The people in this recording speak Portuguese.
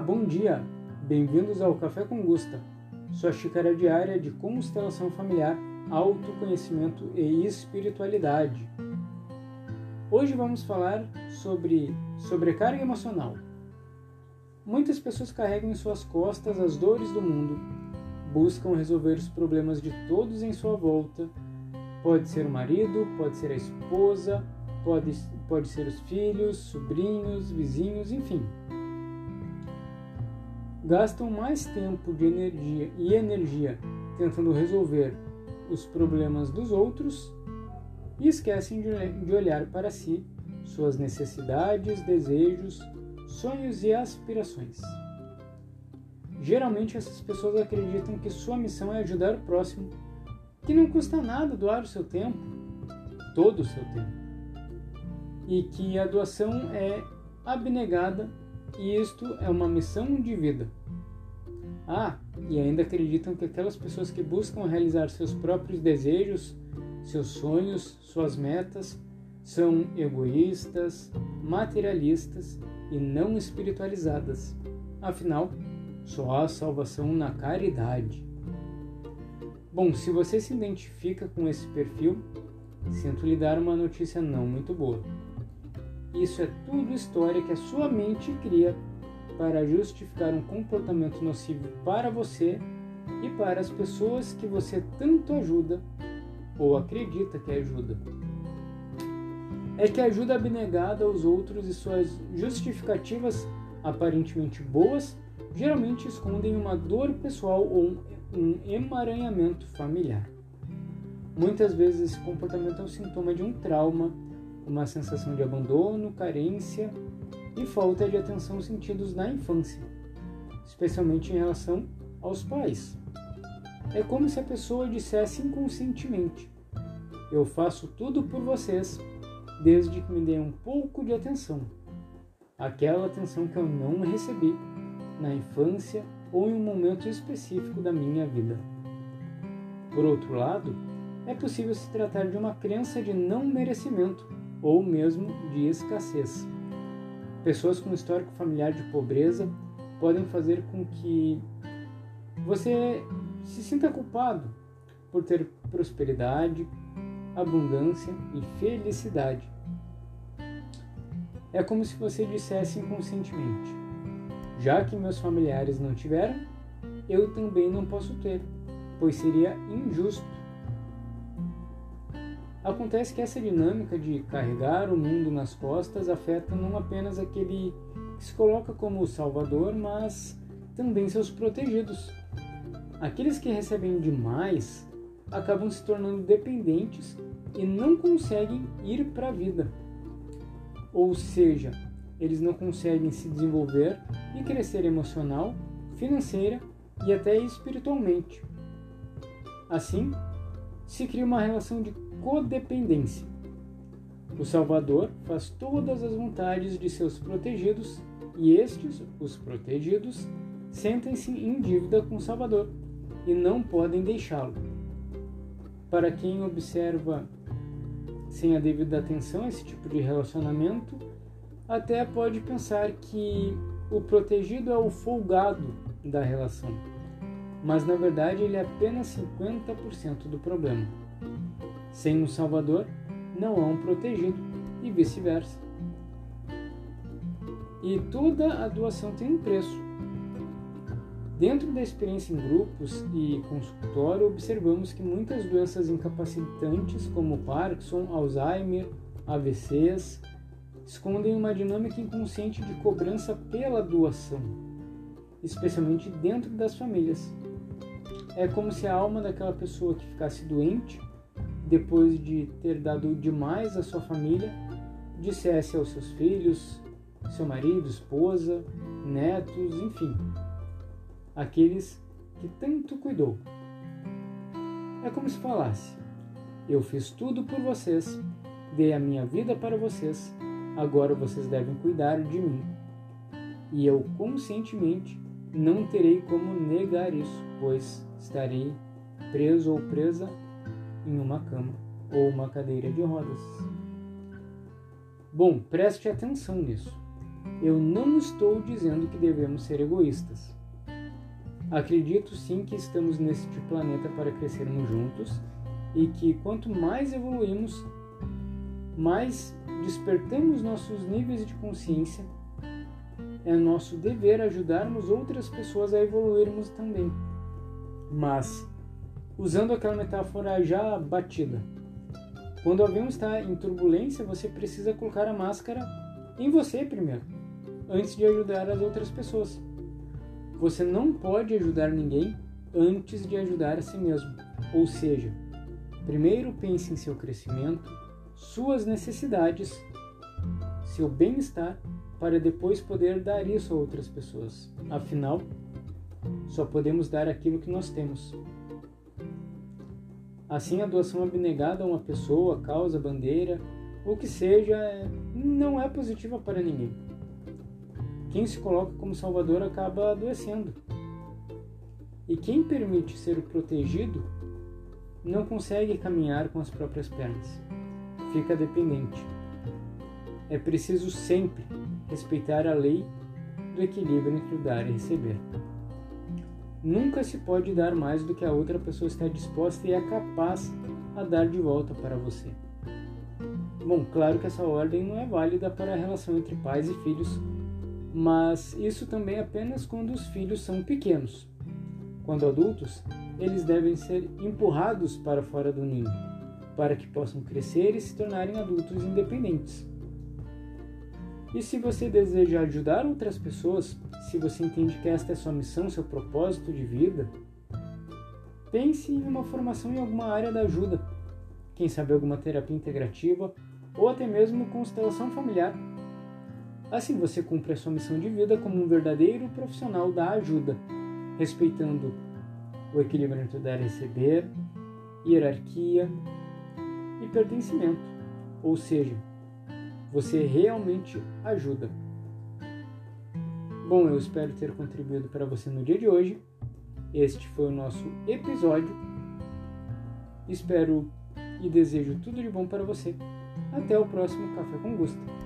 bom dia! Bem-vindos ao Café com Gusta, sua xícara diária de constelação familiar, autoconhecimento e espiritualidade. Hoje vamos falar sobre sobrecarga emocional. Muitas pessoas carregam em suas costas as dores do mundo, buscam resolver os problemas de todos em sua volta. Pode ser o marido, pode ser a esposa, pode, pode ser os filhos, sobrinhos, vizinhos, enfim. Gastam mais tempo de energia e energia tentando resolver os problemas dos outros e esquecem de olhar para si, suas necessidades, desejos, sonhos e aspirações. Geralmente essas pessoas acreditam que sua missão é ajudar o próximo, que não custa nada doar o seu tempo, todo o seu tempo e que a doação é abnegada e isto é uma missão de vida. Ah, e ainda acreditam que aquelas pessoas que buscam realizar seus próprios desejos, seus sonhos, suas metas, são egoístas, materialistas e não espiritualizadas. Afinal, só há salvação na caridade. Bom, se você se identifica com esse perfil, sinto lhe dar uma notícia não muito boa. Isso é tudo história que a sua mente cria para justificar um comportamento nocivo para você e para as pessoas que você tanto ajuda ou acredita que ajuda. É que ajuda abnegada aos outros e suas justificativas aparentemente boas geralmente escondem uma dor pessoal ou um emaranhamento familiar. Muitas vezes esse comportamento é um sintoma de um trauma uma sensação de abandono, carência e falta de atenção sentidos na infância, especialmente em relação aos pais. É como se a pessoa dissesse inconscientemente: Eu faço tudo por vocês, desde que me deem um pouco de atenção. Aquela atenção que eu não recebi na infância ou em um momento específico da minha vida. Por outro lado, é possível se tratar de uma crença de não merecimento ou mesmo de escassez. Pessoas com histórico familiar de pobreza podem fazer com que você se sinta culpado por ter prosperidade, abundância e felicidade. É como se você dissesse inconscientemente: já que meus familiares não tiveram, eu também não posso ter, pois seria injusto Acontece que essa dinâmica de carregar o mundo nas costas afeta não apenas aquele que se coloca como salvador, mas também seus protegidos. Aqueles que recebem demais acabam se tornando dependentes e não conseguem ir para a vida. Ou seja, eles não conseguem se desenvolver e crescer emocional, financeira e até espiritualmente. Assim, se cria uma relação de codependência. O Salvador faz todas as vontades de seus protegidos e estes, os protegidos, sentem-se em dívida com o Salvador e não podem deixá-lo. Para quem observa sem a devida atenção esse tipo de relacionamento, até pode pensar que o protegido é o folgado da relação, mas na verdade ele é apenas 50% do problema. Sem um Salvador, não há um protegido e vice-versa. E toda a doação tem um preço. Dentro da experiência em grupos e consultório, observamos que muitas doenças incapacitantes, como Parkinson, Alzheimer, AVCs, escondem uma dinâmica inconsciente de cobrança pela doação, especialmente dentro das famílias. É como se a alma daquela pessoa que ficasse doente depois de ter dado demais à sua família, dissesse aos seus filhos, seu marido, esposa, netos, enfim, aqueles que tanto cuidou. É como se falasse: Eu fiz tudo por vocês, dei a minha vida para vocês, agora vocês devem cuidar de mim. E eu conscientemente não terei como negar isso, pois estarei preso ou presa em uma cama ou uma cadeira de rodas. Bom, preste atenção nisso. eu não estou dizendo que devemos ser egoístas. Acredito sim que estamos neste planeta para crescermos juntos e que quanto mais evoluímos, mais despertamos nossos níveis de consciência, é nosso dever ajudarmos outras pessoas a evoluirmos também. Mas, usando aquela metáfora já batida, quando o avião está em turbulência, você precisa colocar a máscara em você primeiro, antes de ajudar as outras pessoas. Você não pode ajudar ninguém antes de ajudar a si mesmo. Ou seja, primeiro pense em seu crescimento, suas necessidades, seu bem-estar, para depois poder dar isso a outras pessoas. Afinal, só podemos dar aquilo que nós temos. Assim, a doação abnegada a uma pessoa, causa, bandeira, ou que seja, não é positiva para ninguém. Quem se coloca como salvador acaba adoecendo. E quem permite ser protegido não consegue caminhar com as próprias pernas. Fica dependente. É preciso sempre respeitar a lei do equilíbrio entre o dar e receber. Nunca se pode dar mais do que a outra pessoa está disposta e é capaz a dar de volta para você. Bom, claro que essa ordem não é válida para a relação entre pais e filhos, mas isso também é apenas quando os filhos são pequenos. Quando adultos, eles devem ser empurrados para fora do ninho, para que possam crescer e se tornarem adultos independentes. E se você deseja ajudar outras pessoas, se você entende que esta é sua missão, seu propósito de vida, pense em uma formação em alguma área da ajuda, quem sabe alguma terapia integrativa ou até mesmo constelação familiar. Assim você cumpre a sua missão de vida como um verdadeiro profissional da ajuda, respeitando o equilíbrio entre dar e receber, hierarquia e pertencimento, ou seja, você realmente ajuda. Bom, eu espero ter contribuído para você no dia de hoje. Este foi o nosso episódio. Espero e desejo tudo de bom para você. Até o próximo Café com Gusto.